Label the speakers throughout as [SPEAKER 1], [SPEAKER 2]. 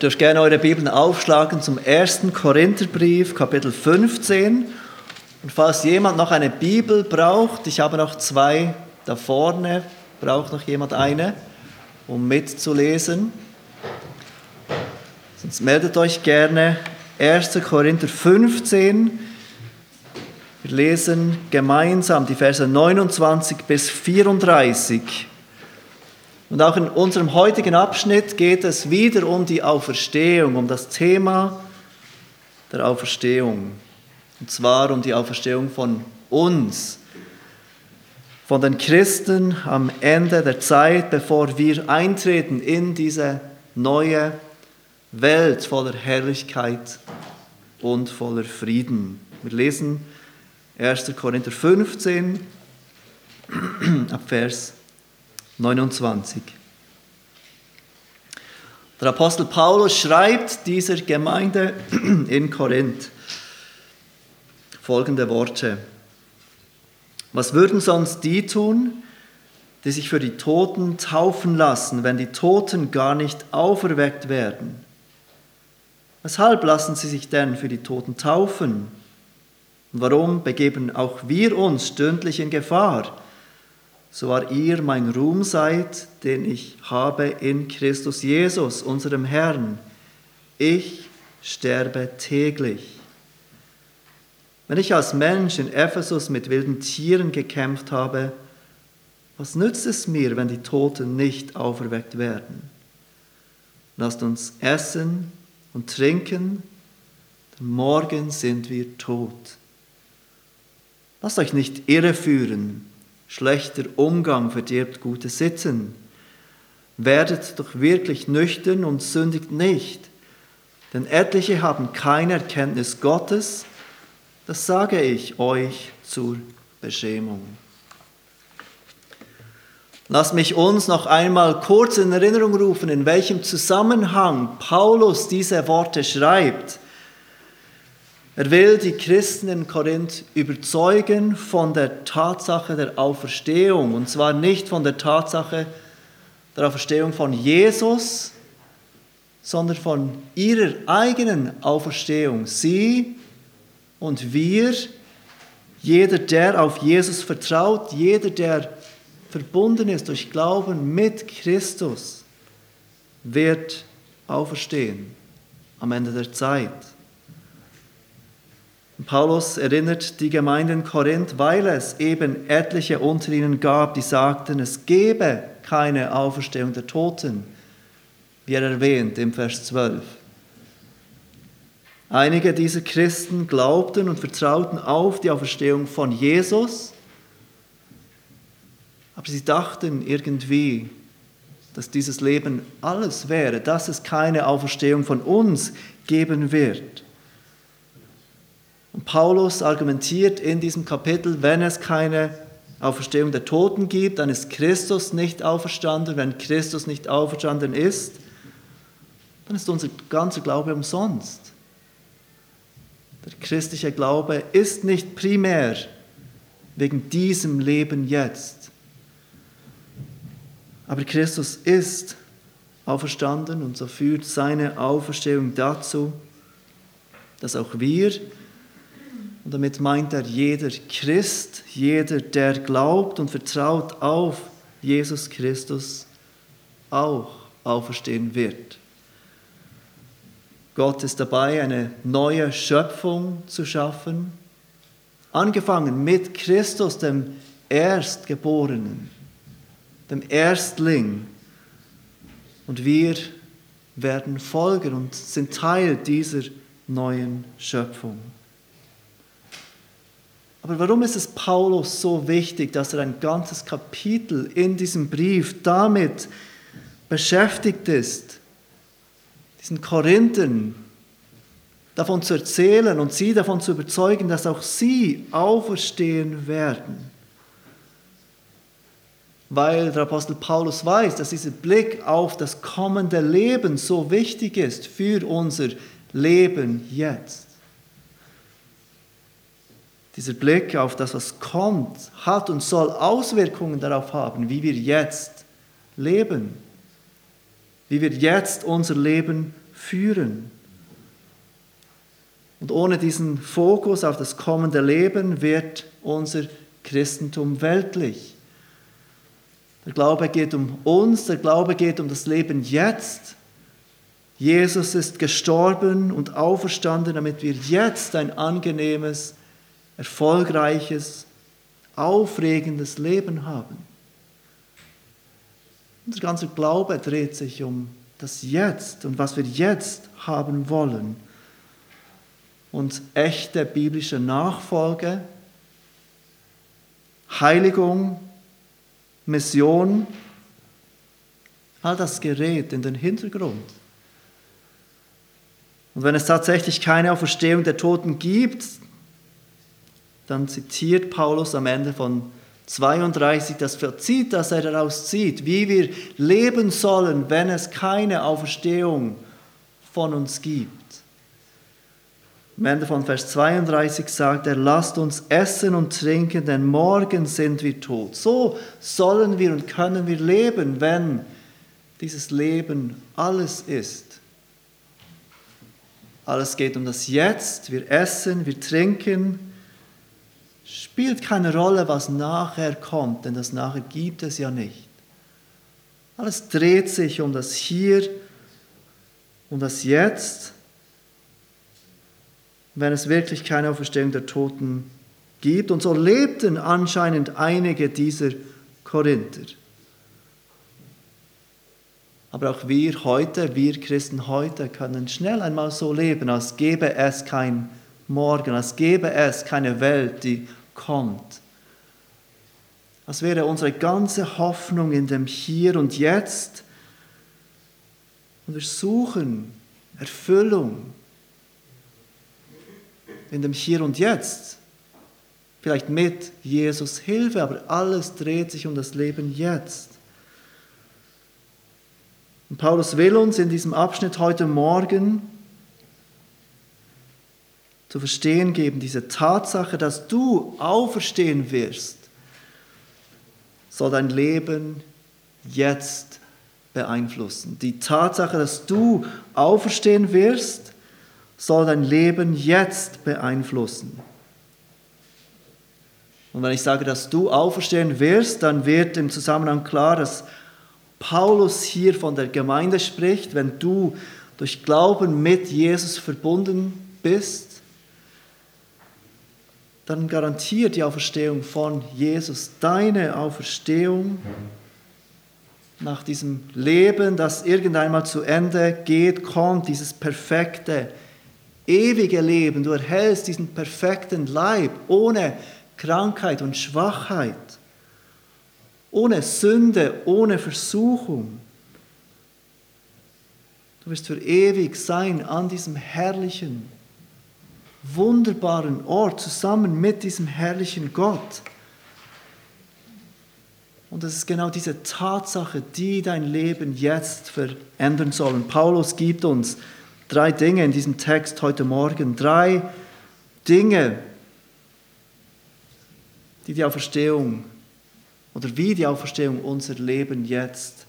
[SPEAKER 1] Dürft gerne eure Bibeln aufschlagen zum 1. Korintherbrief, Kapitel 15. Und falls jemand noch eine Bibel braucht, ich habe noch zwei da vorne, braucht noch jemand eine, um mitzulesen? Sonst meldet euch gerne 1. Korinther 15. Wir lesen gemeinsam die Verse 29 bis 34. Und auch in unserem heutigen Abschnitt geht es wieder um die Auferstehung, um das Thema der Auferstehung. Und zwar um die Auferstehung von uns, von den Christen am Ende der Zeit, bevor wir eintreten in diese neue Welt voller Herrlichkeit und voller Frieden. Wir lesen 1. Korinther 15 ab Vers 29. Der Apostel Paulus schreibt dieser Gemeinde in Korinth folgende Worte. Was würden sonst die tun, die sich für die Toten taufen lassen, wenn die Toten gar nicht auferweckt werden? Weshalb lassen sie sich denn für die Toten taufen? Und warum begeben auch wir uns stündlich in Gefahr? So war ihr mein Ruhm seid, den ich habe in Christus Jesus, unserem Herrn. Ich sterbe täglich. Wenn ich als Mensch in Ephesus mit wilden Tieren gekämpft habe, was nützt es mir, wenn die Toten nicht auferweckt werden? Lasst uns essen und trinken, denn morgen sind wir tot. Lasst euch nicht irreführen Schlechter Umgang verdirbt gutes Sitzen. Werdet doch wirklich nüchtern und sündigt nicht, denn etliche haben keine Erkenntnis Gottes, das sage ich euch zur Beschämung. Lasst mich uns noch einmal kurz in Erinnerung rufen, in welchem Zusammenhang Paulus diese Worte schreibt. Er will die Christen in Korinth überzeugen von der Tatsache der Auferstehung. Und zwar nicht von der Tatsache der Auferstehung von Jesus, sondern von ihrer eigenen Auferstehung. Sie und wir, jeder, der auf Jesus vertraut, jeder, der verbunden ist durch Glauben mit Christus, wird auferstehen am Ende der Zeit. Paulus erinnert die Gemeinde in Korinth, weil es eben etliche unter ihnen gab, die sagten, es gebe keine Auferstehung der Toten, wie er erwähnt im Vers 12. Einige dieser Christen glaubten und vertrauten auf die Auferstehung von Jesus, aber sie dachten irgendwie, dass dieses Leben alles wäre, dass es keine Auferstehung von uns geben wird. Und Paulus argumentiert in diesem Kapitel, wenn es keine Auferstehung der Toten gibt, dann ist Christus nicht auferstanden. Wenn Christus nicht auferstanden ist, dann ist unser ganzer Glaube umsonst. Der christliche Glaube ist nicht primär wegen diesem Leben jetzt. Aber Christus ist auferstanden und so führt seine Auferstehung dazu, dass auch wir und damit meint er jeder Christ, jeder, der glaubt und vertraut auf Jesus Christus, auch auferstehen wird. Gott ist dabei, eine neue Schöpfung zu schaffen, angefangen mit Christus, dem Erstgeborenen, dem Erstling. Und wir werden folgen und sind Teil dieser neuen Schöpfung. Aber warum ist es Paulus so wichtig, dass er ein ganzes Kapitel in diesem Brief damit beschäftigt ist, diesen Korinthern davon zu erzählen und sie davon zu überzeugen, dass auch sie auferstehen werden? Weil der Apostel Paulus weiß, dass dieser Blick auf das kommende Leben so wichtig ist für unser Leben jetzt. Dieser Blick auf das, was kommt, hat und soll Auswirkungen darauf haben, wie wir jetzt leben, wie wir jetzt unser Leben führen. Und ohne diesen Fokus auf das kommende Leben wird unser Christentum weltlich. Der Glaube geht um uns, der Glaube geht um das Leben jetzt. Jesus ist gestorben und auferstanden, damit wir jetzt ein angenehmes, erfolgreiches, aufregendes Leben haben. Unser ganzer Glaube dreht sich um das Jetzt und was wir jetzt haben wollen. Und echte biblische Nachfolge, Heiligung, Mission, all das gerät in den Hintergrund. Und wenn es tatsächlich keine Auferstehung der Toten gibt, dann zitiert Paulus am Ende von 32 das Fazit, das er daraus zieht, wie wir leben sollen, wenn es keine Auferstehung von uns gibt. Am Ende von Vers 32 sagt er, lasst uns essen und trinken, denn morgen sind wir tot. So sollen wir und können wir leben, wenn dieses Leben alles ist. Alles geht um das Jetzt, wir essen, wir trinken, spielt keine Rolle, was nachher kommt, denn das nachher gibt es ja nicht. Alles dreht sich um das Hier, um das Jetzt. Wenn es wirklich keine Auferstehung der Toten gibt. Und so lebten anscheinend einige dieser Korinther. Aber auch wir heute, wir Christen heute, können schnell einmal so leben, als gäbe es kein Morgen, als gäbe es keine Welt, die kommt. Als wäre unsere ganze Hoffnung in dem Hier und Jetzt. Und wir suchen Erfüllung in dem Hier und Jetzt. Vielleicht mit Jesus Hilfe, aber alles dreht sich um das Leben jetzt. Und Paulus will uns in diesem Abschnitt heute Morgen zu verstehen geben, diese Tatsache, dass du auferstehen wirst, soll dein Leben jetzt beeinflussen. Die Tatsache, dass du auferstehen wirst, soll dein Leben jetzt beeinflussen. Und wenn ich sage, dass du auferstehen wirst, dann wird im Zusammenhang klar, dass Paulus hier von der Gemeinde spricht, wenn du durch Glauben mit Jesus verbunden bist, dann garantiert die Auferstehung von Jesus deine Auferstehung nach diesem Leben, das irgendeinmal zu Ende geht, kommt dieses perfekte, ewige Leben. Du erhältst diesen perfekten Leib ohne Krankheit und Schwachheit, ohne Sünde, ohne Versuchung. Du wirst für ewig sein an diesem herrlichen, wunderbaren Ort zusammen mit diesem herrlichen Gott. Und es ist genau diese Tatsache, die dein Leben jetzt verändern soll. Und Paulus gibt uns drei Dinge in diesem Text heute Morgen. Drei Dinge, die die Auferstehung oder wie die Auferstehung unser Leben jetzt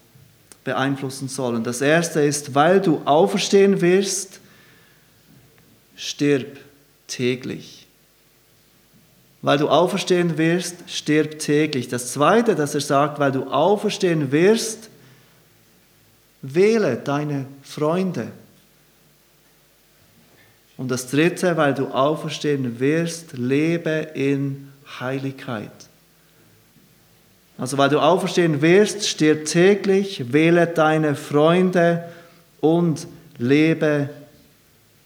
[SPEAKER 1] beeinflussen sollen. Das erste ist, weil du auferstehen wirst, stirb täglich. Weil du auferstehen wirst, stirb täglich. Das zweite, das er sagt, weil du auferstehen wirst, wähle deine Freunde. Und das dritte, weil du auferstehen wirst, lebe in Heiligkeit. Also weil du auferstehen wirst, stirb täglich, wähle deine Freunde und lebe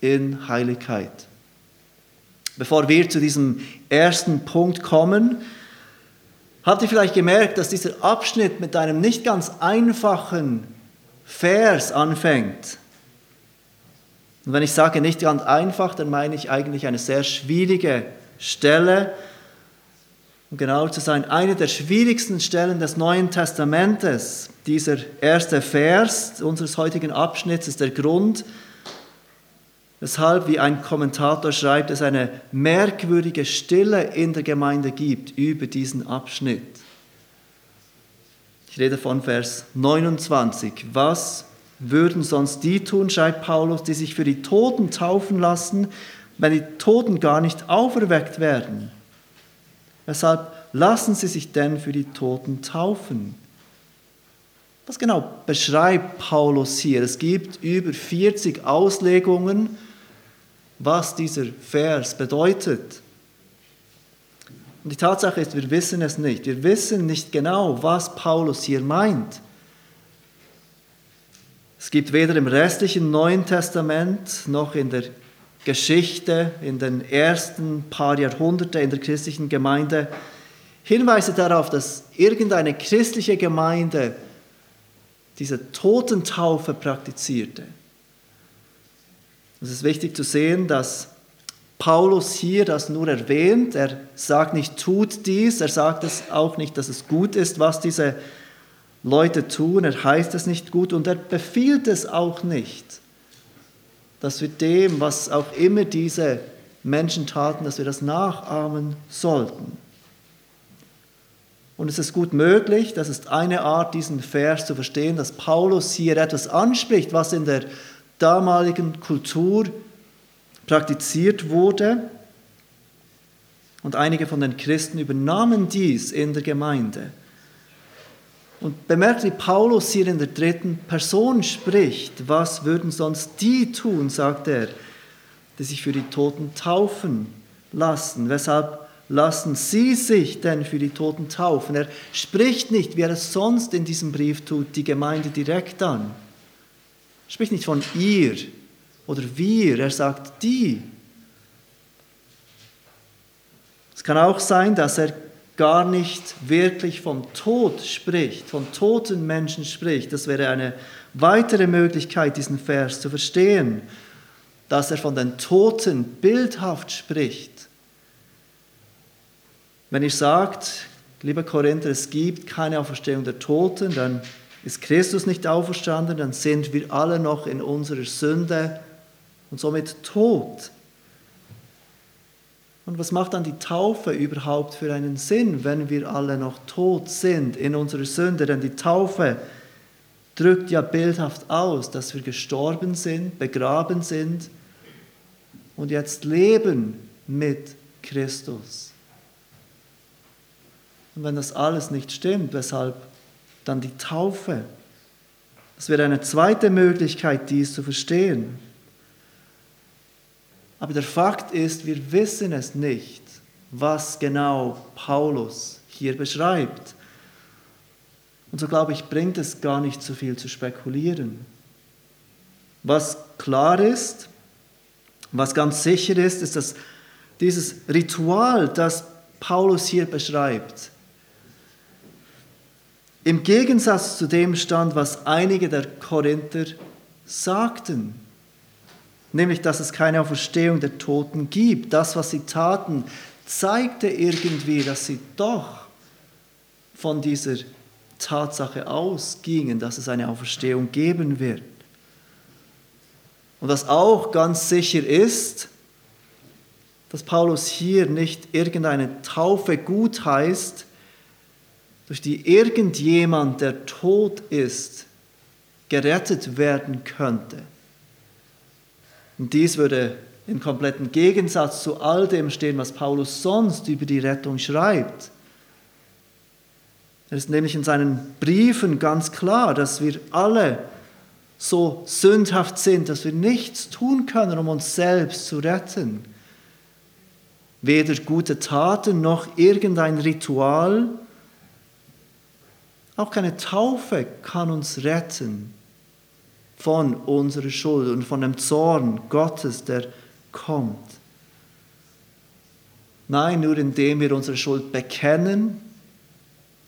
[SPEAKER 1] in Heiligkeit. Bevor wir zu diesem ersten Punkt kommen, habt ihr vielleicht gemerkt, dass dieser Abschnitt mit einem nicht ganz einfachen Vers anfängt. Und wenn ich sage nicht ganz einfach, dann meine ich eigentlich eine sehr schwierige Stelle. Um genau zu sein, eine der schwierigsten Stellen des Neuen Testamentes. Dieser erste Vers unseres heutigen Abschnitts ist der Grund, weshalb, wie ein Kommentator schreibt, es eine merkwürdige Stille in der Gemeinde gibt über diesen Abschnitt. Ich rede von Vers 29. Was würden sonst die tun, schreibt Paulus, die sich für die Toten taufen lassen, wenn die Toten gar nicht auferweckt werden? Weshalb lassen sie sich denn für die Toten taufen? Was genau beschreibt Paulus hier? Es gibt über 40 Auslegungen, was dieser Vers bedeutet. Und die Tatsache ist, wir wissen es nicht. Wir wissen nicht genau, was Paulus hier meint. Es gibt weder im restlichen Neuen Testament noch in der Geschichte, in den ersten paar Jahrhunderten in der christlichen Gemeinde Hinweise darauf, dass irgendeine christliche Gemeinde diese Totentaufe praktizierte. Es ist wichtig zu sehen, dass Paulus hier das nur erwähnt. Er sagt nicht, tut dies. Er sagt es auch nicht, dass es gut ist, was diese Leute tun. Er heißt es nicht gut und er befiehlt es auch nicht, dass wir dem, was auch immer diese Menschen taten, dass wir das nachahmen sollten. Und es ist gut möglich, das ist eine Art, diesen Vers zu verstehen, dass Paulus hier etwas anspricht, was in der damaligen Kultur praktiziert wurde. Und einige von den Christen übernahmen dies in der Gemeinde. Und bemerkt, wie Paulus hier in der dritten Person spricht. Was würden sonst die tun, sagt er, die sich für die Toten taufen lassen? Weshalb lassen Sie sich denn für die Toten taufen? Er spricht nicht, wie er es sonst in diesem Brief tut, die Gemeinde direkt an. Er spricht nicht von ihr, oder wir, er sagt die. Es kann auch sein, dass er gar nicht wirklich vom Tod spricht, von toten Menschen spricht. Das wäre eine weitere Möglichkeit, diesen Vers zu verstehen, dass er von den Toten bildhaft spricht. Wenn ihr sagt, lieber Korinther, es gibt keine Auferstehung der Toten, dann ist Christus nicht auferstanden, dann sind wir alle noch in unserer Sünde und somit tot. Und was macht dann die Taufe überhaupt für einen Sinn, wenn wir alle noch tot sind in unserer Sünde? Denn die Taufe drückt ja bildhaft aus, dass wir gestorben sind, begraben sind und jetzt leben mit Christus. Und wenn das alles nicht stimmt, weshalb dann die Taufe? Das wäre eine zweite Möglichkeit, dies zu verstehen. Aber der Fakt ist, wir wissen es nicht, was genau Paulus hier beschreibt. Und so glaube ich, bringt es gar nicht so viel zu spekulieren. Was klar ist, was ganz sicher ist, ist, dass dieses Ritual, das Paulus hier beschreibt, im Gegensatz zu dem stand, was einige der Korinther sagten nämlich dass es keine Auferstehung der Toten gibt. Das, was sie taten, zeigte irgendwie, dass sie doch von dieser Tatsache ausgingen, dass es eine Auferstehung geben wird. Und was auch ganz sicher ist, dass Paulus hier nicht irgendeine Taufe gut heißt, durch die irgendjemand, der tot ist, gerettet werden könnte. Und dies würde in kompletten Gegensatz zu all dem stehen, was Paulus sonst über die Rettung schreibt. Er ist nämlich in seinen Briefen ganz klar, dass wir alle so sündhaft sind, dass wir nichts tun können, um uns selbst zu retten. Weder gute Taten noch irgendein Ritual, auch keine Taufe kann uns retten von unserer Schuld und von dem Zorn Gottes, der kommt. Nein, nur indem wir unsere Schuld bekennen,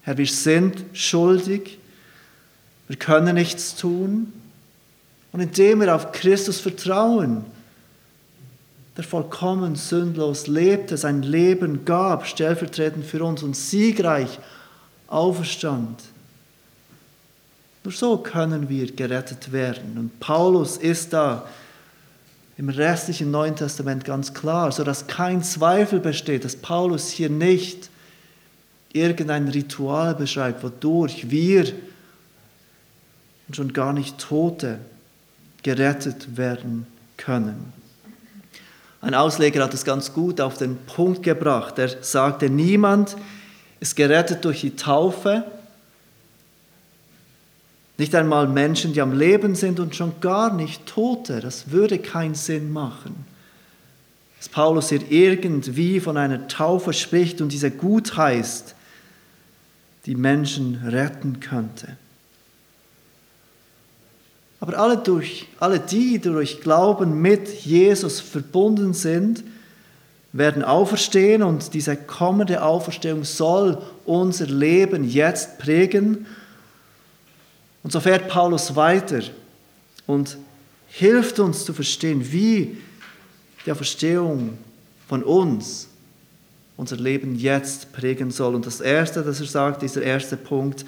[SPEAKER 1] Herr, wir sind schuldig, wir können nichts tun, und indem wir auf Christus vertrauen, der vollkommen sündlos lebte, sein Leben gab, stellvertretend für uns und siegreich auferstand nur so können wir gerettet werden. Und Paulus ist da im restlichen Neuen Testament ganz klar, sodass kein Zweifel besteht, dass Paulus hier nicht irgendein Ritual beschreibt, wodurch wir und schon gar nicht Tote gerettet werden können. Ein Ausleger hat es ganz gut auf den Punkt gebracht. Er sagte, niemand ist gerettet durch die Taufe, nicht einmal Menschen, die am Leben sind und schon gar nicht Tote. Das würde keinen Sinn machen. Dass Paulus hier irgendwie von einer Taufe spricht und diese gut heißt, die Menschen retten könnte. Aber alle, durch, alle die, die durch Glauben mit Jesus verbunden sind, werden auferstehen und diese kommende Auferstehung soll unser Leben jetzt prägen und so fährt Paulus weiter und hilft uns zu verstehen, wie die Verstehung von uns unser Leben jetzt prägen soll. Und das Erste, das er sagt, dieser erste Punkt,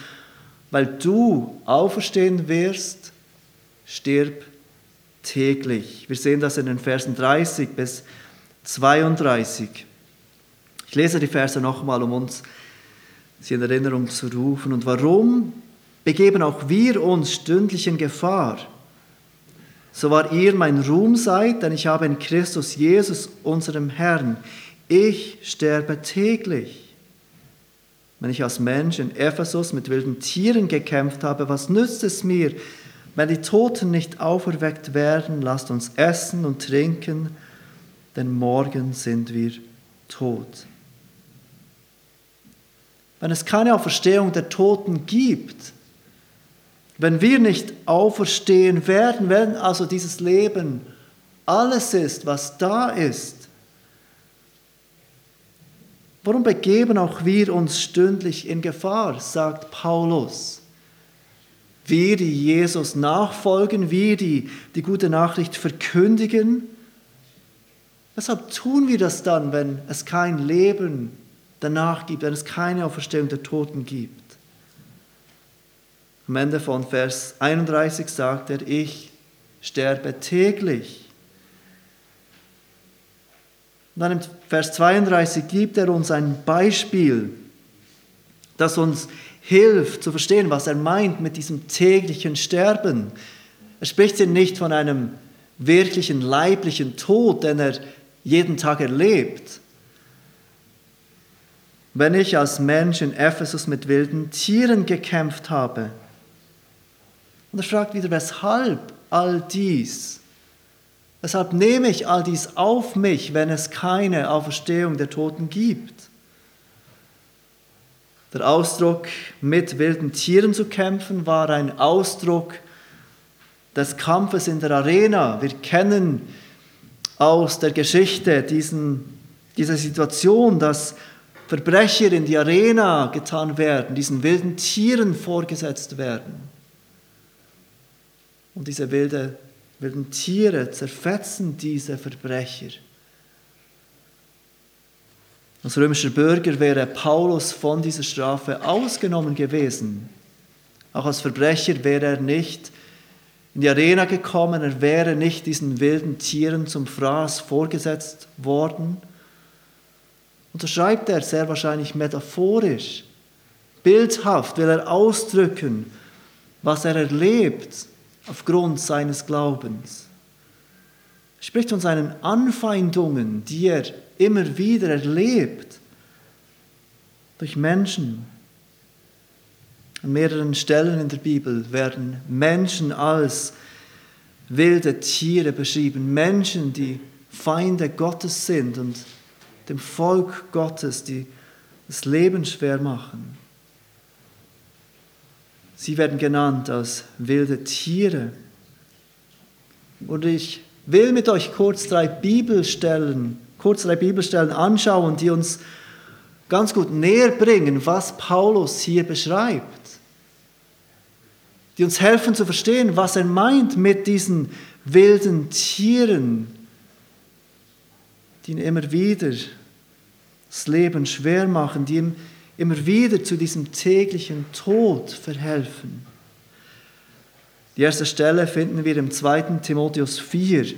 [SPEAKER 1] weil du auferstehen wirst, stirb täglich. Wir sehen das in den Versen 30 bis 32. Ich lese die Verse nochmal, um uns sie in Erinnerung zu rufen. Und warum begeben auch wir uns stündlich in Gefahr. So war ihr mein Ruhm seid, denn ich habe in Christus Jesus, unserem Herrn, ich sterbe täglich. Wenn ich als Mensch in Ephesus mit wilden Tieren gekämpft habe, was nützt es mir, wenn die Toten nicht auferweckt werden? Lasst uns essen und trinken, denn morgen sind wir tot. Wenn es keine Auferstehung der Toten gibt, wenn wir nicht auferstehen werden, wenn also dieses Leben alles ist, was da ist, warum begeben auch wir uns stündlich in Gefahr, sagt Paulus. Wir, die Jesus nachfolgen, wir, die die gute Nachricht verkündigen, weshalb tun wir das dann, wenn es kein Leben danach gibt, wenn es keine Auferstehung der Toten gibt? Am Ende von Vers 31 sagt er, ich sterbe täglich. Und dann im Vers 32 gibt er uns ein Beispiel, das uns hilft zu verstehen, was er meint mit diesem täglichen Sterben. Er spricht hier nicht von einem wirklichen leiblichen Tod, den er jeden Tag erlebt. Wenn ich als Mensch in Ephesus mit wilden Tieren gekämpft habe, und er fragt wieder, weshalb all dies? Weshalb nehme ich all dies auf mich, wenn es keine Auferstehung der Toten gibt? Der Ausdruck, mit wilden Tieren zu kämpfen, war ein Ausdruck des Kampfes in der Arena. Wir kennen aus der Geschichte diesen, diese Situation, dass Verbrecher in die Arena getan werden, diesen wilden Tieren vorgesetzt werden. Und diese wilde, wilden Tiere zerfetzen diese Verbrecher. Als römischer Bürger wäre Paulus von dieser Strafe ausgenommen gewesen. Auch als Verbrecher wäre er nicht in die Arena gekommen, er wäre nicht diesen wilden Tieren zum Fraß vorgesetzt worden. Und so schreibt er sehr wahrscheinlich metaphorisch, bildhaft will er ausdrücken, was er erlebt aufgrund seines Glaubens. Er spricht von seinen Anfeindungen, die er immer wieder erlebt durch Menschen. An mehreren Stellen in der Bibel werden Menschen als wilde Tiere beschrieben, Menschen, die Feinde Gottes sind und dem Volk Gottes, die das Leben schwer machen. Sie werden genannt als wilde Tiere. Und ich will mit euch kurz drei Bibelstellen, kurz drei Bibelstellen anschauen, die uns ganz gut näher bringen, was Paulus hier beschreibt. Die uns helfen zu verstehen, was er meint mit diesen wilden Tieren, die ihn immer wieder das Leben schwer machen, die ihm immer wieder zu diesem täglichen Tod verhelfen. Die erste Stelle finden wir im 2. Timotheus 4.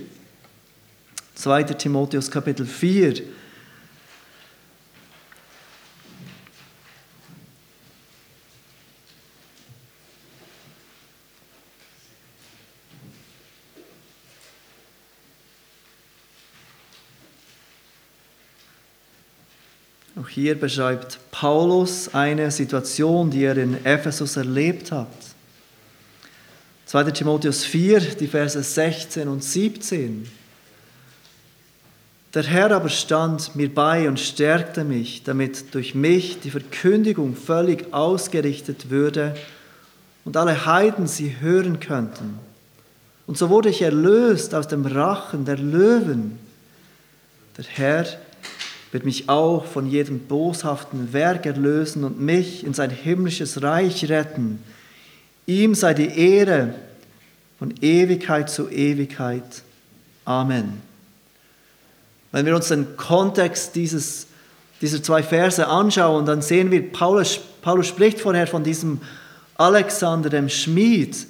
[SPEAKER 1] 2. Timotheus Kapitel 4. hier beschreibt Paulus eine Situation, die er in Ephesus erlebt hat. 2. Timotheus 4, die Verse 16 und 17. Der Herr aber stand mir bei und stärkte mich, damit durch mich die Verkündigung völlig ausgerichtet würde und alle Heiden sie hören könnten. Und so wurde ich erlöst aus dem Rachen der Löwen. Der Herr wird mich auch von jedem boshaften Werk erlösen und mich in sein himmlisches Reich retten. Ihm sei die Ehre von Ewigkeit zu Ewigkeit. Amen. Wenn wir uns den Kontext dieses, dieser zwei Verse anschauen, dann sehen wir, Paulus, Paulus spricht vorher von diesem Alexander, dem Schmied,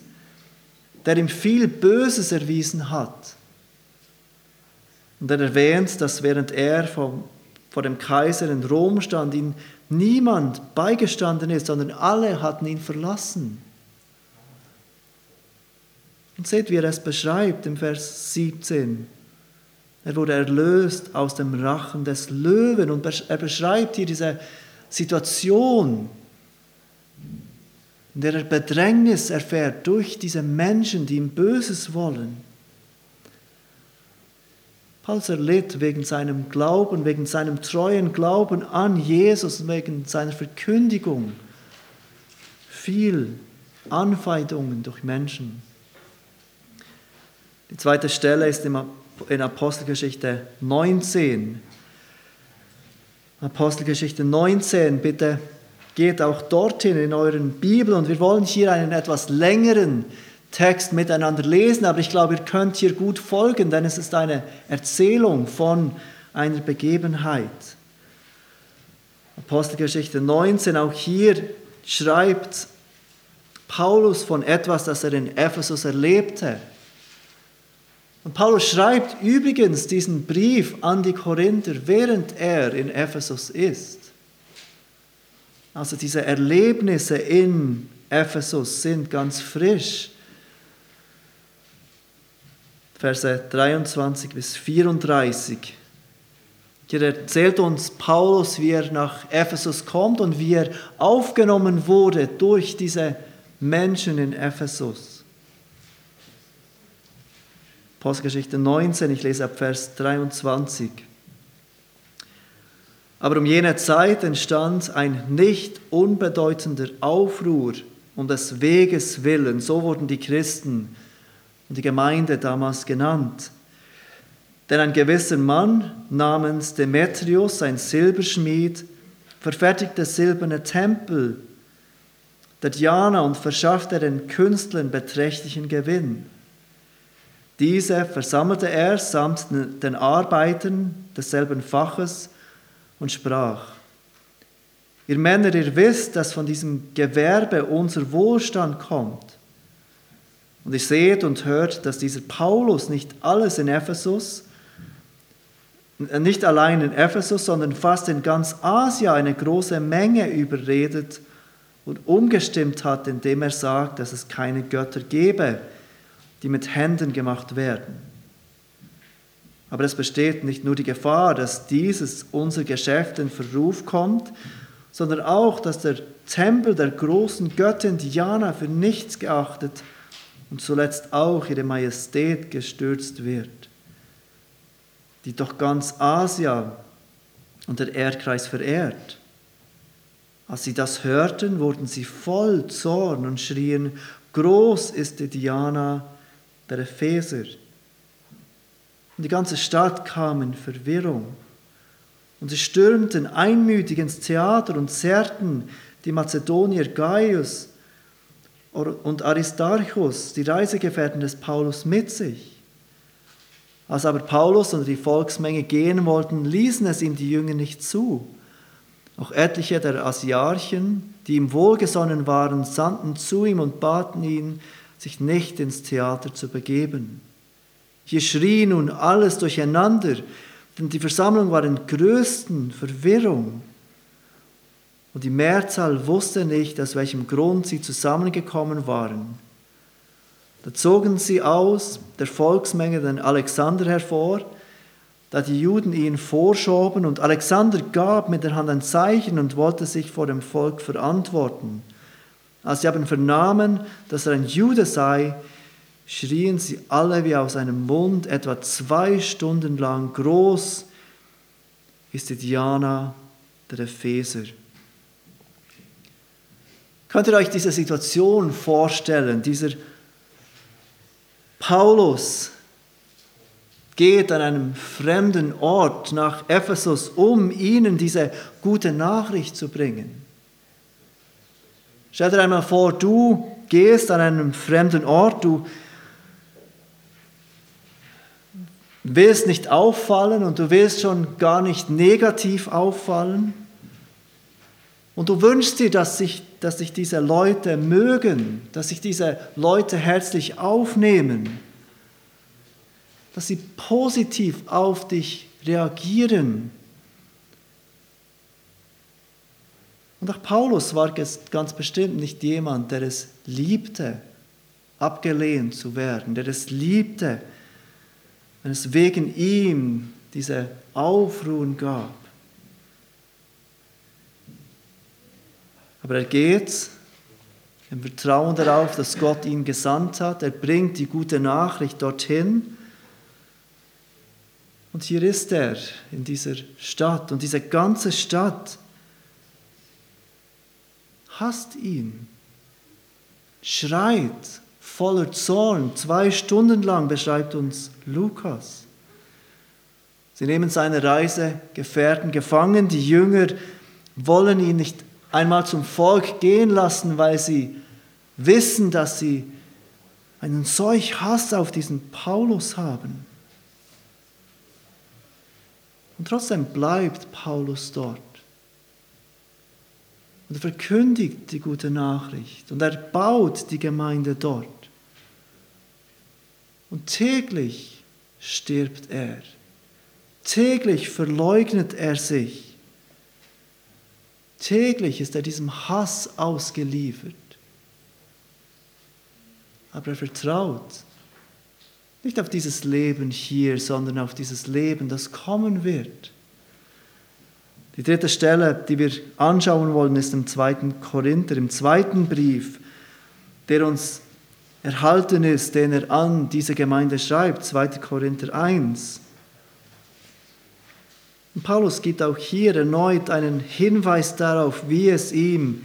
[SPEAKER 1] der ihm viel Böses erwiesen hat. Und er erwähnt, dass während er vom, vor dem Kaiser in Rom stand, ihm niemand beigestanden ist, sondern alle hatten ihn verlassen. Und seht, wie er es beschreibt im Vers 17. Er wurde erlöst aus dem Rachen des Löwen und er beschreibt hier diese Situation, in der er Bedrängnis erfährt durch diese Menschen, die ihm Böses wollen. Paulus erlitt wegen seinem Glauben, wegen seinem treuen Glauben an Jesus, wegen seiner Verkündigung viel Anfeindungen durch Menschen. Die zweite Stelle ist in Apostelgeschichte 19. Apostelgeschichte 19, bitte geht auch dorthin in euren Bibel und wir wollen hier einen etwas längeren Text miteinander lesen, aber ich glaube, ihr könnt hier gut folgen, denn es ist eine Erzählung von einer Begebenheit. Apostelgeschichte 19, auch hier schreibt Paulus von etwas, das er in Ephesus erlebte. Und Paulus schreibt übrigens diesen Brief an die Korinther, während er in Ephesus ist. Also diese Erlebnisse in Ephesus sind ganz frisch. Verse 23 bis 34. Hier erzählt uns Paulus, wie er nach Ephesus kommt und wie er aufgenommen wurde durch diese Menschen in Ephesus. Postgeschichte 19, ich lese ab Vers 23. Aber um jene Zeit entstand ein nicht unbedeutender Aufruhr um des Weges willen. So wurden die Christen und die Gemeinde damals genannt. Denn ein gewisser Mann namens Demetrius, ein Silberschmied, verfertigte silberne Tempel der Diana und verschaffte den Künstlern beträchtlichen Gewinn. Diese versammelte er samt den Arbeitern desselben Faches und sprach, ihr Männer, ihr wisst, dass von diesem Gewerbe unser Wohlstand kommt. Und ihr seht und hört, dass dieser Paulus nicht alles in Ephesus, nicht allein in Ephesus, sondern fast in ganz Asia eine große Menge überredet und umgestimmt hat, indem er sagt, dass es keine Götter gebe, die mit Händen gemacht werden. Aber es besteht nicht nur die Gefahr, dass dieses unser Geschäft in Verruf kommt, sondern auch, dass der Tempel der großen Göttin Diana für nichts geachtet und zuletzt auch ihre Majestät gestürzt wird, die doch ganz Asia und der Erdkreis verehrt. Als sie das hörten, wurden sie voll Zorn und schrien, groß ist die Diana der Epheser. Und die ganze Stadt kam in Verwirrung. Und sie stürmten einmütig ins Theater und zerrten die Mazedonier Gaius und Aristarchus, die Reisegefährten des Paulus, mit sich. Als aber Paulus und die Volksmenge gehen wollten, ließen es ihm die Jünger nicht zu. Auch etliche der Asiarchen, die ihm wohlgesonnen waren, sandten zu ihm und baten ihn, sich nicht ins Theater zu begeben. Hier schrie nun alles durcheinander, denn die Versammlung war in größten Verwirrung. Und die Mehrzahl wusste nicht, aus welchem Grund sie zusammengekommen waren. Da zogen sie aus der Volksmenge den Alexander hervor, da die Juden ihn vorschoben und Alexander gab mit der Hand ein Zeichen und wollte sich vor dem Volk verantworten. Als sie aber vernahmen, dass er ein Jude sei, schrien sie alle wie aus einem Mund etwa zwei Stunden lang groß ist die Diana der Epheser. Könnt ihr euch diese Situation vorstellen? Dieser Paulus geht an einem fremden Ort nach Ephesus, um ihnen diese gute Nachricht zu bringen. Stell dir einmal vor, du gehst an einem fremden Ort, du willst nicht auffallen und du willst schon gar nicht negativ auffallen. Und du wünschst dir, dass sich, dass sich diese Leute mögen, dass sich diese Leute herzlich aufnehmen, dass sie positiv auf dich reagieren. Und auch Paulus war ganz bestimmt nicht jemand, der es liebte, abgelehnt zu werden, der es liebte, wenn es wegen ihm diese Aufruhen gab. Aber er geht im Vertrauen darauf, dass Gott ihn gesandt hat. Er bringt die gute Nachricht dorthin. Und hier ist er in dieser Stadt. Und diese ganze Stadt hasst ihn, schreit voller Zorn. Zwei Stunden lang beschreibt uns Lukas. Sie nehmen seine Reisegefährten gefangen. Die Jünger wollen ihn nicht einmal zum Volk gehen lassen, weil sie wissen, dass sie einen solch Hass auf diesen Paulus haben. Und trotzdem bleibt Paulus dort. Und er verkündigt die gute Nachricht und er baut die Gemeinde dort. Und täglich stirbt er. Täglich verleugnet er sich. Täglich ist er diesem Hass ausgeliefert. Aber er vertraut nicht auf dieses Leben hier, sondern auf dieses Leben, das kommen wird. Die dritte Stelle, die wir anschauen wollen, ist im zweiten Korinther, im zweiten Brief, der uns erhalten ist, den er an diese Gemeinde schreibt, 2. Korinther 1. Und Paulus gibt auch hier erneut einen Hinweis darauf, wie es ihm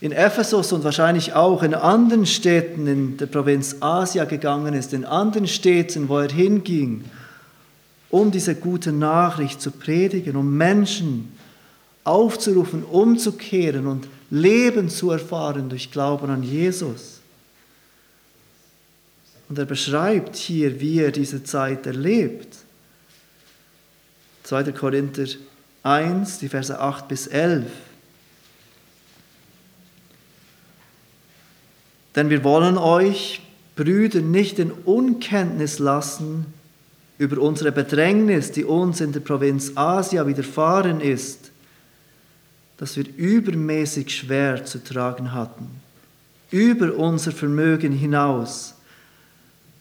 [SPEAKER 1] in Ephesus und wahrscheinlich auch in anderen Städten in der Provinz Asia gegangen ist, in anderen Städten, wo er hinging, um diese gute Nachricht zu predigen, um Menschen aufzurufen, umzukehren und Leben zu erfahren durch Glauben an Jesus. Und er beschreibt hier, wie er diese Zeit erlebt. 2. Korinther 1, die Verse 8 bis 11. Denn wir wollen euch, Brüder, nicht in Unkenntnis lassen über unsere Bedrängnis, die uns in der Provinz Asia widerfahren ist, dass wir übermäßig schwer zu tragen hatten, über unser Vermögen hinaus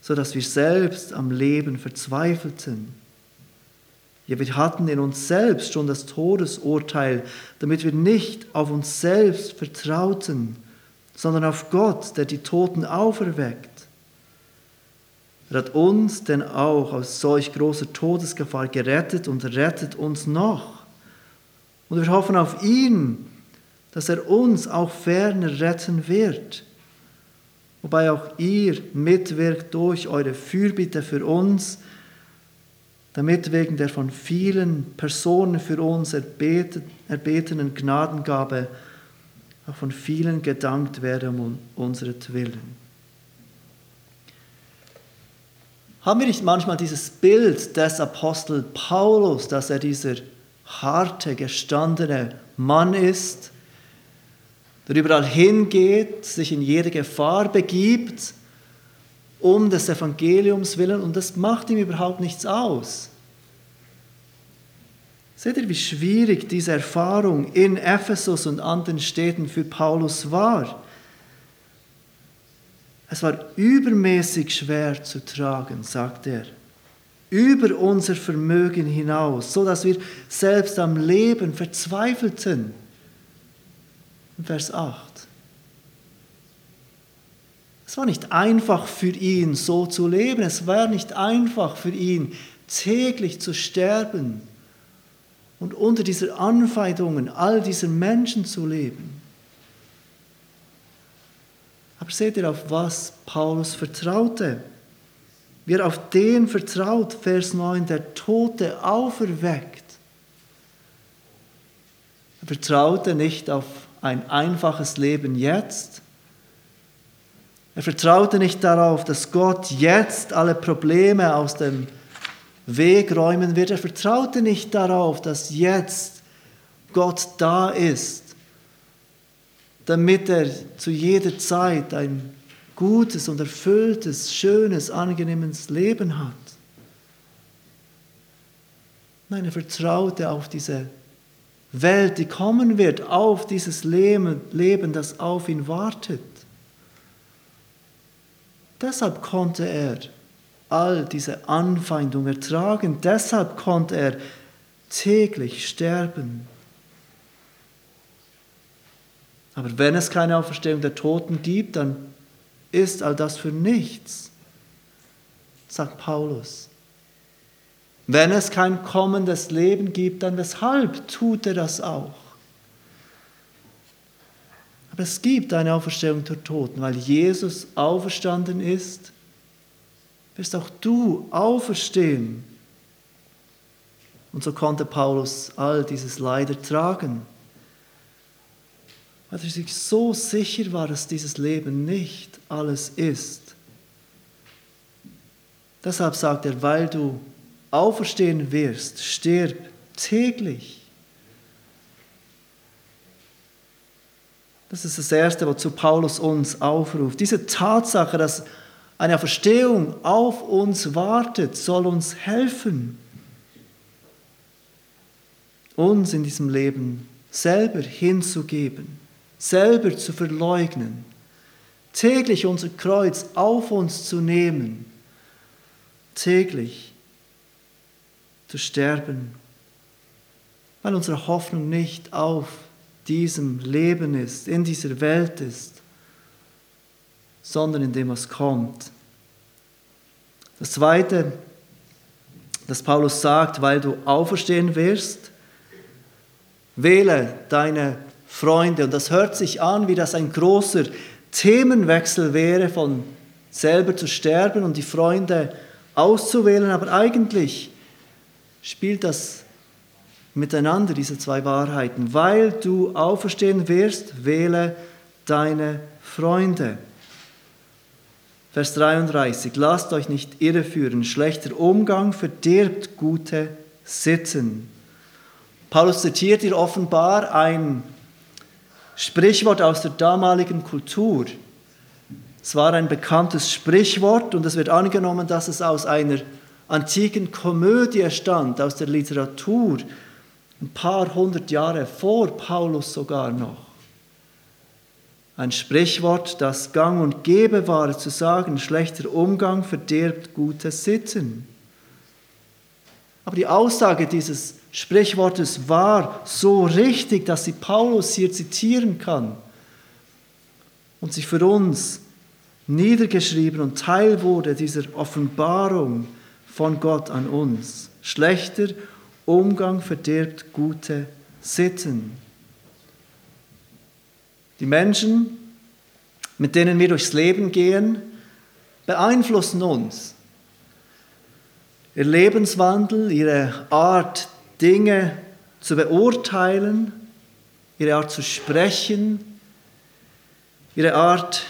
[SPEAKER 1] so dass wir selbst am Leben verzweifelten. Ja, wir hatten in uns selbst schon das Todesurteil, damit wir nicht auf uns selbst vertrauten, sondern auf Gott, der die Toten auferweckt. Er hat uns denn auch aus solch großer Todesgefahr gerettet und rettet uns noch. Und wir hoffen auf ihn, dass er uns auch ferner retten wird wobei auch ihr mitwirkt durch eure Fürbitte für uns, damit wegen der von vielen Personen für uns erbetenen Gnadengabe auch von vielen gedankt werde um unseretwillen. Haben wir nicht manchmal dieses Bild des Apostel Paulus, dass er dieser harte, gestandene Mann ist, der überall hingeht, sich in jede Gefahr begibt, um des Evangeliums willen, und das macht ihm überhaupt nichts aus. Seht ihr, wie schwierig diese Erfahrung in Ephesus und anderen Städten für Paulus war? Es war übermäßig schwer zu tragen, sagt er. über unser Vermögen hinaus, so dass wir selbst am Leben verzweifelten. Vers 8. Es war nicht einfach für ihn, so zu leben. Es war nicht einfach für ihn, täglich zu sterben und unter dieser Anfeindungen all dieser Menschen zu leben. Aber seht ihr, auf was Paulus vertraute? Wer auf den vertraut, Vers 9, der Tote auferweckt. Er vertraute nicht auf ein einfaches Leben jetzt. Er vertraute nicht darauf, dass Gott jetzt alle Probleme aus dem Weg räumen wird. Er vertraute nicht darauf, dass jetzt Gott da ist, damit er zu jeder Zeit ein gutes und erfülltes, schönes, angenehmes Leben hat. Nein, er vertraute auf diese Welt, die kommen wird, auf dieses Leben, das auf ihn wartet. Deshalb konnte er all diese Anfeindung ertragen, deshalb konnte er täglich sterben. Aber wenn es keine Auferstehung der Toten gibt, dann ist all das für nichts, sagt Paulus. Wenn es kein kommendes Leben gibt, dann weshalb tut er das auch? Aber es gibt eine Auferstehung der Toten, weil Jesus auferstanden ist, wirst auch du auferstehen. Und so konnte Paulus all dieses Leid ertragen weil er sich so sicher war, dass dieses Leben nicht alles ist. Deshalb sagt er, weil du auferstehen wirst, stirb täglich. Das ist das Erste, wozu Paulus uns aufruft. Diese Tatsache, dass eine Verstehung auf uns wartet, soll uns helfen, uns in diesem Leben selber hinzugeben selber zu verleugnen, täglich unser Kreuz auf uns zu nehmen, täglich zu sterben, weil unsere Hoffnung nicht auf diesem Leben ist, in dieser Welt ist, sondern in dem, was kommt. Das Zweite, das Paulus sagt, weil du auferstehen wirst, wähle deine Freunde. Und das hört sich an, wie das ein großer Themenwechsel wäre, von selber zu sterben und die Freunde auszuwählen. Aber eigentlich spielt das miteinander, diese zwei Wahrheiten. Weil du auferstehen wirst, wähle deine Freunde. Vers 33, lasst euch nicht irreführen, schlechter Umgang verdirbt gute Sitten. Paulus zitiert hier offenbar ein Sprichwort aus der damaligen Kultur. Es war ein bekanntes Sprichwort und es wird angenommen, dass es aus einer antiken Komödie stammt, aus der Literatur, ein paar hundert Jahre vor Paulus sogar noch. Ein Sprichwort, das gang und gäbe war, zu sagen, schlechter Umgang verdirbt gute Sitten. Aber die Aussage dieses Sprichwortes war so richtig, dass sie Paulus hier zitieren kann und sich für uns niedergeschrieben und Teil wurde dieser Offenbarung von Gott an uns. Schlechter Umgang verdirbt gute Sitten. Die Menschen, mit denen wir durchs Leben gehen, beeinflussen uns. Ihr Lebenswandel, ihre Art Dinge zu beurteilen, ihre Art zu sprechen, ihre Art,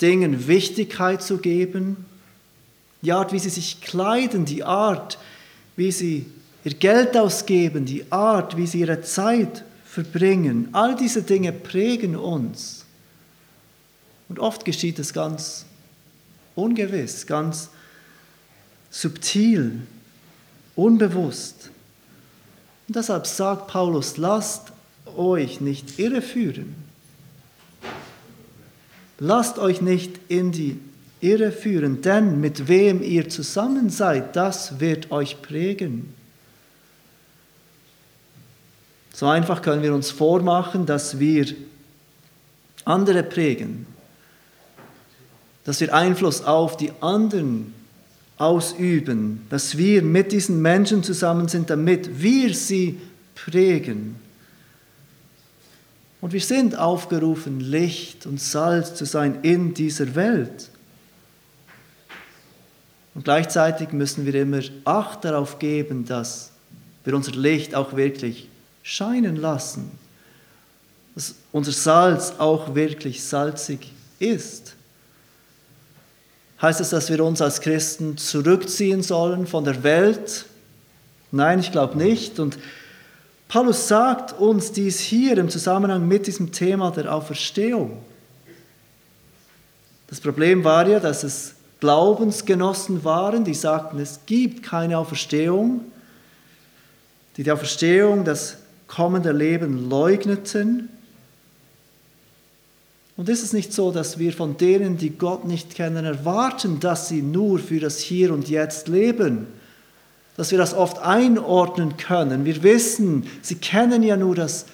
[SPEAKER 1] Dingen Wichtigkeit zu geben, die Art, wie sie sich kleiden, die Art, wie sie ihr Geld ausgeben, die Art, wie sie ihre Zeit verbringen. All diese Dinge prägen uns. Und oft geschieht es ganz ungewiss, ganz subtil unbewusst. Und deshalb sagt Paulus, lasst euch nicht irreführen. Lasst euch nicht in die irreführen, denn mit wem ihr zusammen seid, das wird euch prägen. So einfach können wir uns vormachen, dass wir andere prägen, dass wir Einfluss auf die anderen ausüben, dass wir mit diesen Menschen zusammen sind, damit wir sie prägen. Und wir sind aufgerufen, Licht und Salz zu sein in dieser Welt. Und gleichzeitig müssen wir immer Acht darauf geben, dass wir unser Licht auch wirklich scheinen lassen, dass unser Salz auch wirklich salzig ist. Heißt es, dass wir uns als Christen zurückziehen sollen von der Welt? Nein, ich glaube nicht. Und Paulus sagt uns dies hier im Zusammenhang mit diesem Thema der Auferstehung. Das Problem war ja, dass es Glaubensgenossen waren, die sagten, es gibt keine Auferstehung, die die Auferstehung, das kommende Leben leugneten. Und ist es nicht so, dass wir von denen, die Gott nicht kennen, erwarten, dass sie nur für das Hier und Jetzt leben? dass wir das oft einordnen können. Wir wissen, sie kennen ja nur das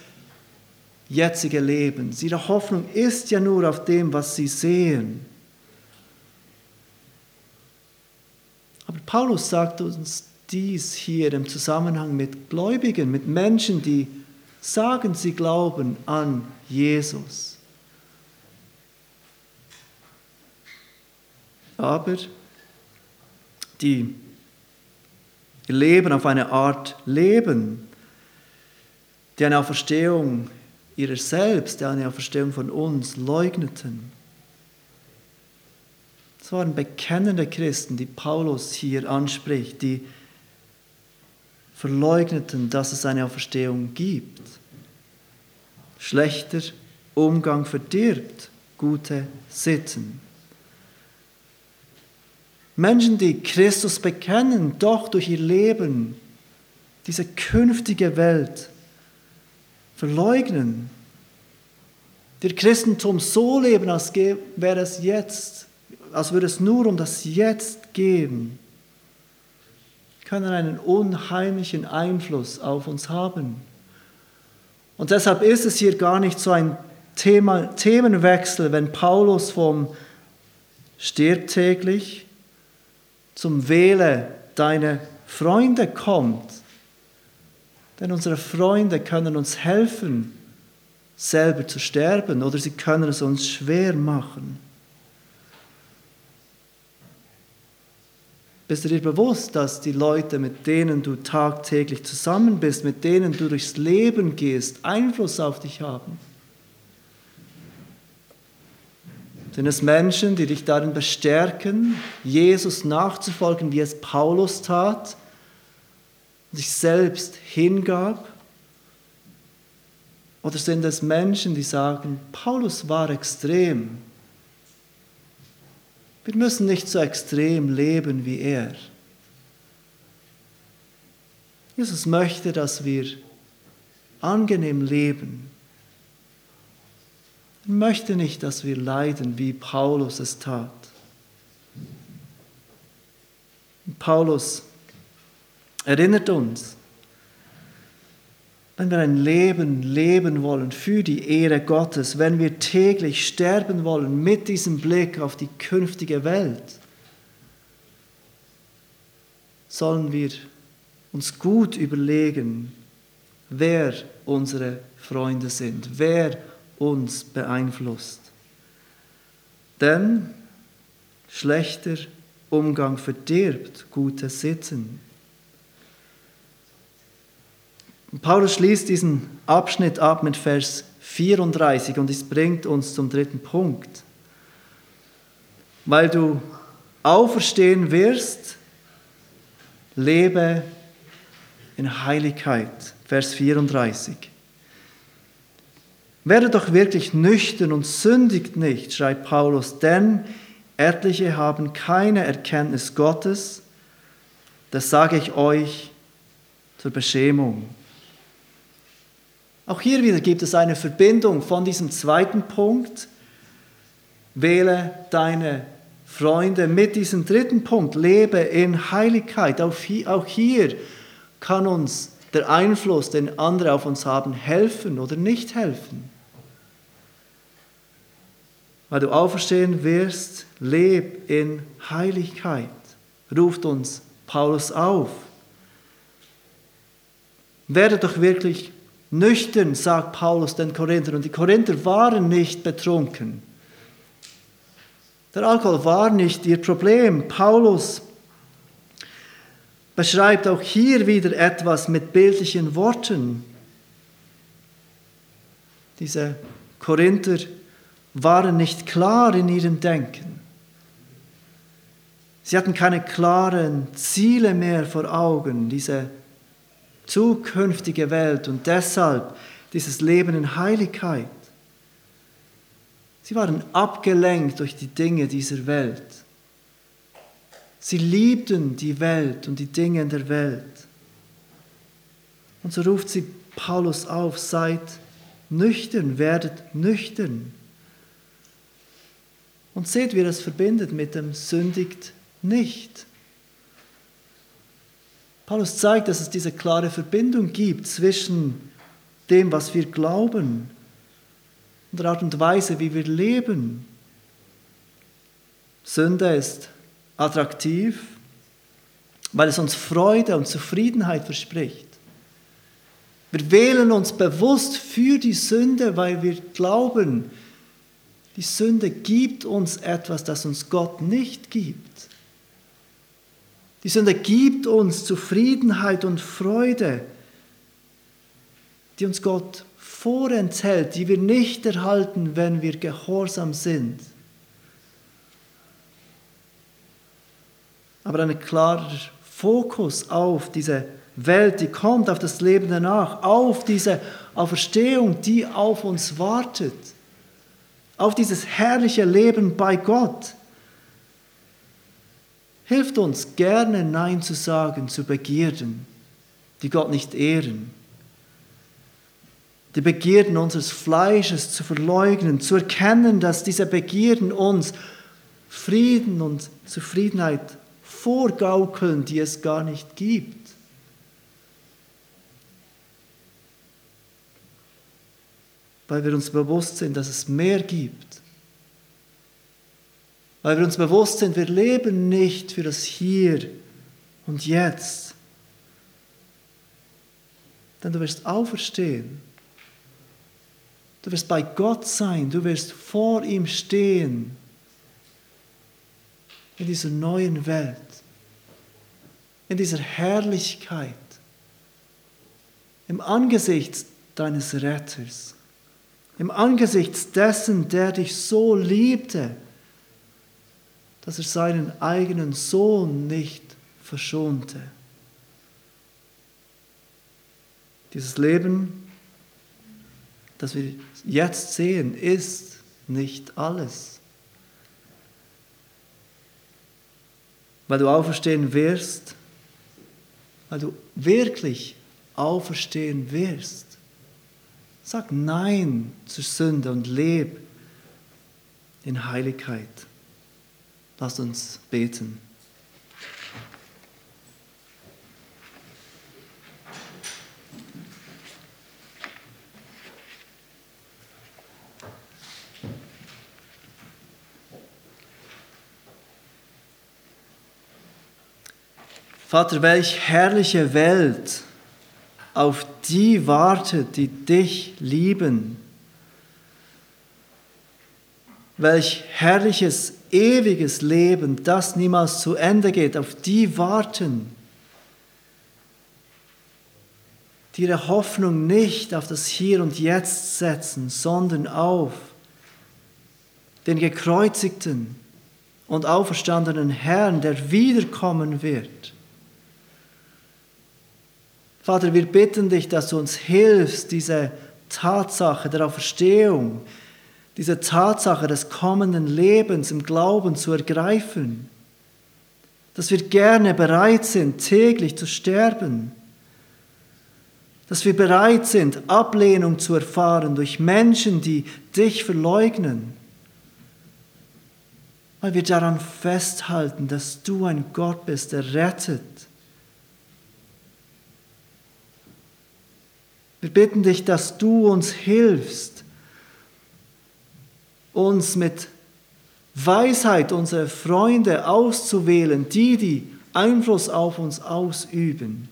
[SPEAKER 1] jetzige Leben. Ihre Hoffnung ist ja nur auf dem, was sie sehen. Aber Paulus sagt uns dies hier im Zusammenhang mit Gläubigen, mit Menschen, die sagen, sie glauben an Jesus. Aber die Leben auf eine Art Leben, die eine Auferstehung ihrer selbst, die eine Auferstehung von uns leugneten. Waren bekennende Christen, die Paulus hier anspricht, die verleugneten, dass es eine Auferstehung gibt. Schlechter Umgang verdirbt gute Sitten. Menschen, die Christus bekennen, doch durch ihr Leben diese künftige Welt verleugnen. Der Christentum so leben, als wäre es jetzt, als würde es nur um das Jetzt gehen, können einen unheimlichen Einfluss auf uns haben. Und deshalb ist es hier gar nicht so ein Thema, Themenwechsel, wenn Paulus vom stirbt täglich zum Wähle deine Freunde kommt. Denn unsere Freunde können uns helfen, selber zu sterben oder sie können es uns schwer machen. Bist du dir bewusst, dass die Leute, mit denen du tagtäglich zusammen bist, mit denen du durchs Leben gehst, Einfluss auf dich haben? Sind es Menschen, die dich darin bestärken, Jesus nachzufolgen, wie es Paulus tat, sich selbst hingab? Oder sind es Menschen, die sagen, Paulus war extrem. Wir müssen nicht so extrem leben wie er. Jesus möchte, dass wir angenehm leben möchte nicht, dass wir leiden, wie Paulus es tat. Paulus erinnert uns, wenn wir ein Leben leben wollen für die Ehre Gottes, wenn wir täglich sterben wollen mit diesem Blick auf die künftige Welt, sollen wir uns gut überlegen, wer unsere Freunde sind, wer uns beeinflusst. Denn schlechter Umgang verdirbt gute Sitten. Paulus schließt diesen Abschnitt ab mit Vers 34 und es bringt uns zum dritten Punkt. Weil du auferstehen wirst, lebe in Heiligkeit. Vers 34. Werde doch wirklich nüchtern und sündigt nicht, schreibt Paulus, denn etliche haben keine Erkenntnis Gottes. Das sage ich euch zur Beschämung. Auch hier wieder gibt es eine Verbindung von diesem zweiten Punkt. Wähle deine Freunde, mit diesem dritten Punkt, lebe in Heiligkeit. Auch hier kann uns der Einfluss, den andere auf uns haben, helfen oder nicht helfen. Weil du auferstehen wirst, leb in Heiligkeit, ruft uns Paulus auf. Werde doch wirklich nüchtern, sagt Paulus den Korinthern. Und die Korinther waren nicht betrunken. Der Alkohol war nicht ihr Problem. Paulus beschreibt auch hier wieder etwas mit bildlichen Worten. Diese Korinther waren nicht klar in ihrem Denken. Sie hatten keine klaren Ziele mehr vor Augen, diese zukünftige Welt und deshalb dieses Leben in Heiligkeit. Sie waren abgelenkt durch die Dinge dieser Welt. Sie liebten die Welt und die Dinge in der Welt. Und so ruft sie Paulus auf, seid nüchtern, werdet nüchtern. Und seht, wie es verbindet mit dem sündigt nicht. Paulus zeigt, dass es diese klare Verbindung gibt zwischen dem, was wir glauben und der Art und Weise, wie wir leben. Sünde ist attraktiv, weil es uns Freude und Zufriedenheit verspricht. Wir wählen uns bewusst für die Sünde, weil wir glauben, die Sünde gibt uns etwas, das uns Gott nicht gibt. Die Sünde gibt uns Zufriedenheit und Freude, die uns Gott vorenthält, die wir nicht erhalten, wenn wir gehorsam sind. Aber ein klarer Fokus auf diese Welt, die kommt, auf das Leben danach, auf diese Auferstehung, die auf uns wartet, auf dieses herrliche Leben bei Gott hilft uns gerne Nein zu sagen zu Begierden, die Gott nicht ehren. Die Begierden unseres Fleisches zu verleugnen, zu erkennen, dass diese Begierden uns Frieden und Zufriedenheit vorgaukeln, die es gar nicht gibt. Weil wir uns bewusst sind, dass es mehr gibt weil wir uns bewusst sind, wir leben nicht für das Hier und Jetzt. Denn du wirst auferstehen. Du wirst bei Gott sein. Du wirst vor ihm stehen. In dieser neuen Welt. In dieser Herrlichkeit. Im Angesicht deines Retters. Im Angesicht dessen, der dich so liebte dass er seinen eigenen Sohn nicht verschonte. Dieses Leben, das wir jetzt sehen, ist nicht alles. Weil du auferstehen wirst, weil du wirklich auferstehen wirst. Sag Nein zur Sünde und leb in Heiligkeit. Lasst uns beten. Vater, welch herrliche Welt auf die wartet, die dich lieben. Welch herrliches ewiges Leben, das niemals zu Ende geht, auf die warten, die ihre Hoffnung nicht auf das Hier und Jetzt setzen, sondern auf den gekreuzigten und auferstandenen Herrn, der wiederkommen wird. Vater, wir bitten dich, dass du uns hilfst, diese Tatsache der Auferstehung, diese Tatsache des kommenden Lebens im Glauben zu ergreifen, dass wir gerne bereit sind, täglich zu sterben, dass wir bereit sind, Ablehnung zu erfahren durch Menschen, die dich verleugnen, weil wir daran festhalten, dass du ein Gott bist, der rettet. Wir bitten dich, dass du uns hilfst, uns mit Weisheit unsere Freunde auszuwählen, die, die Einfluss auf uns ausüben,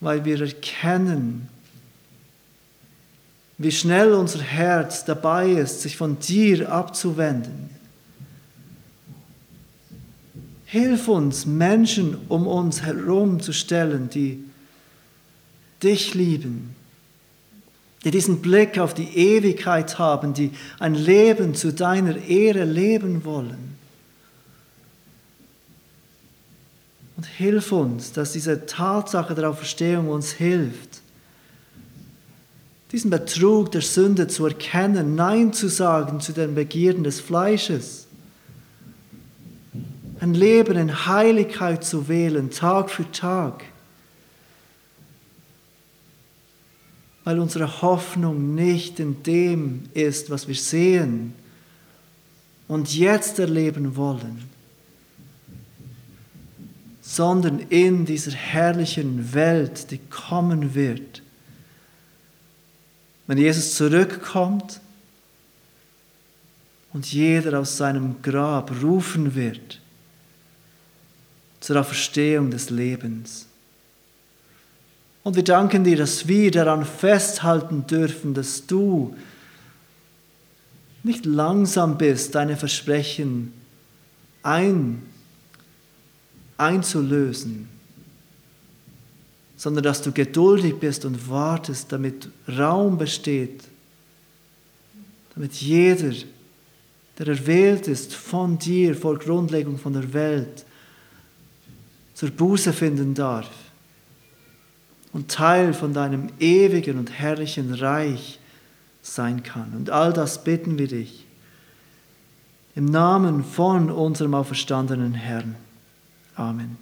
[SPEAKER 1] weil wir erkennen, wie schnell unser Herz dabei ist, sich von dir abzuwenden. Hilf uns, Menschen um uns herum zu stellen, die dich lieben, die diesen Blick auf die Ewigkeit haben, die ein Leben zu deiner Ehre leben wollen. Und hilf uns, dass diese Tatsache der Auferstehung uns hilft, diesen Betrug der Sünde zu erkennen, Nein zu sagen zu den Begierden des Fleisches, ein Leben in Heiligkeit zu wählen, Tag für Tag, weil unsere Hoffnung nicht in dem ist, was wir sehen und jetzt erleben wollen, sondern in dieser herrlichen Welt, die kommen wird wenn Jesus zurückkommt und jeder aus seinem Grab rufen wird zur Verstehung des Lebens. Und wir danken dir, dass wir daran festhalten dürfen, dass du nicht langsam bist, deine Versprechen ein, einzulösen, sondern dass du geduldig bist und wartest, damit Raum besteht, damit jeder, der erwählt ist von dir vor Grundlegung von der Welt, zur Buße finden darf und Teil von deinem ewigen und herrlichen Reich sein kann. Und all das bitten wir dich im Namen von unserem auferstandenen Herrn. Amen.